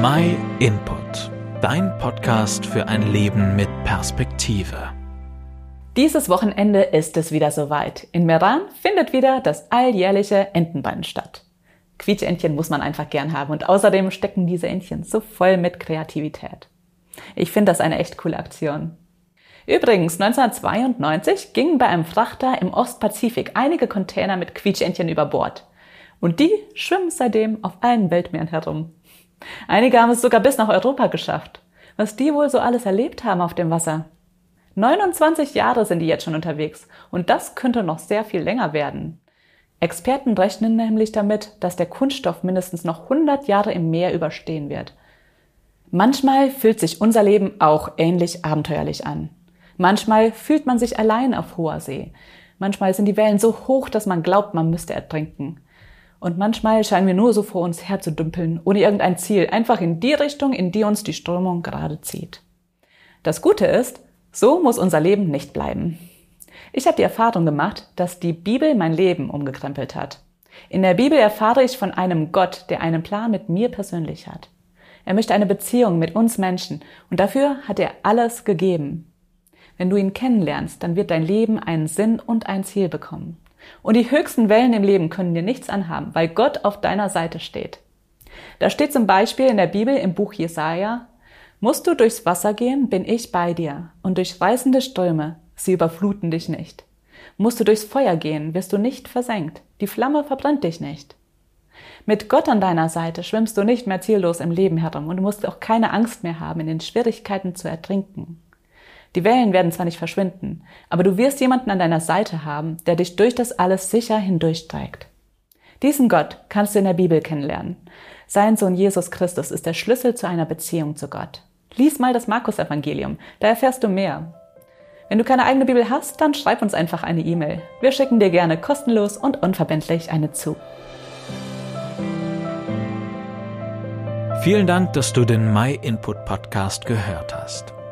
My Input, dein Podcast für ein Leben mit Perspektive. Dieses Wochenende ist es wieder soweit. In Meran findet wieder das alljährliche Entenbein statt. Quietschentchen muss man einfach gern haben und außerdem stecken diese Entchen so voll mit Kreativität. Ich finde das eine echt coole Aktion. Übrigens, 1992 gingen bei einem Frachter im Ostpazifik einige Container mit Quietschentchen über Bord. Und die schwimmen seitdem auf allen Weltmeeren herum. Einige haben es sogar bis nach Europa geschafft. Was die wohl so alles erlebt haben auf dem Wasser. 29 Jahre sind die jetzt schon unterwegs und das könnte noch sehr viel länger werden. Experten rechnen nämlich damit, dass der Kunststoff mindestens noch 100 Jahre im Meer überstehen wird. Manchmal fühlt sich unser Leben auch ähnlich abenteuerlich an. Manchmal fühlt man sich allein auf hoher See. Manchmal sind die Wellen so hoch, dass man glaubt, man müsste ertrinken. Und manchmal scheinen wir nur so vor uns herzudümpeln, ohne irgendein Ziel, einfach in die Richtung, in die uns die Strömung gerade zieht. Das Gute ist, so muss unser Leben nicht bleiben. Ich habe die Erfahrung gemacht, dass die Bibel mein Leben umgekrempelt hat. In der Bibel erfahre ich von einem Gott, der einen Plan mit mir persönlich hat. Er möchte eine Beziehung mit uns Menschen und dafür hat er alles gegeben. Wenn du ihn kennenlernst, dann wird dein Leben einen Sinn und ein Ziel bekommen. Und die höchsten Wellen im Leben können dir nichts anhaben, weil Gott auf deiner Seite steht. Da steht zum Beispiel in der Bibel im Buch Jesaja, musst du durchs Wasser gehen, bin ich bei dir, und durch reißende Ströme, sie überfluten dich nicht. Musst du durchs Feuer gehen, wirst du nicht versenkt, die Flamme verbrennt dich nicht. Mit Gott an deiner Seite schwimmst du nicht mehr ziellos im Leben herum und musst auch keine Angst mehr haben, in den Schwierigkeiten zu ertrinken. Die Wellen werden zwar nicht verschwinden, aber du wirst jemanden an deiner Seite haben, der dich durch das alles sicher hindurchträgt. Diesen Gott kannst du in der Bibel kennenlernen. Sein Sohn Jesus Christus ist der Schlüssel zu einer Beziehung zu Gott. Lies mal das Markus-Evangelium, da erfährst du mehr. Wenn du keine eigene Bibel hast, dann schreib uns einfach eine E-Mail. Wir schicken dir gerne kostenlos und unverbindlich eine zu. Vielen Dank, dass du den My Input Podcast gehört hast.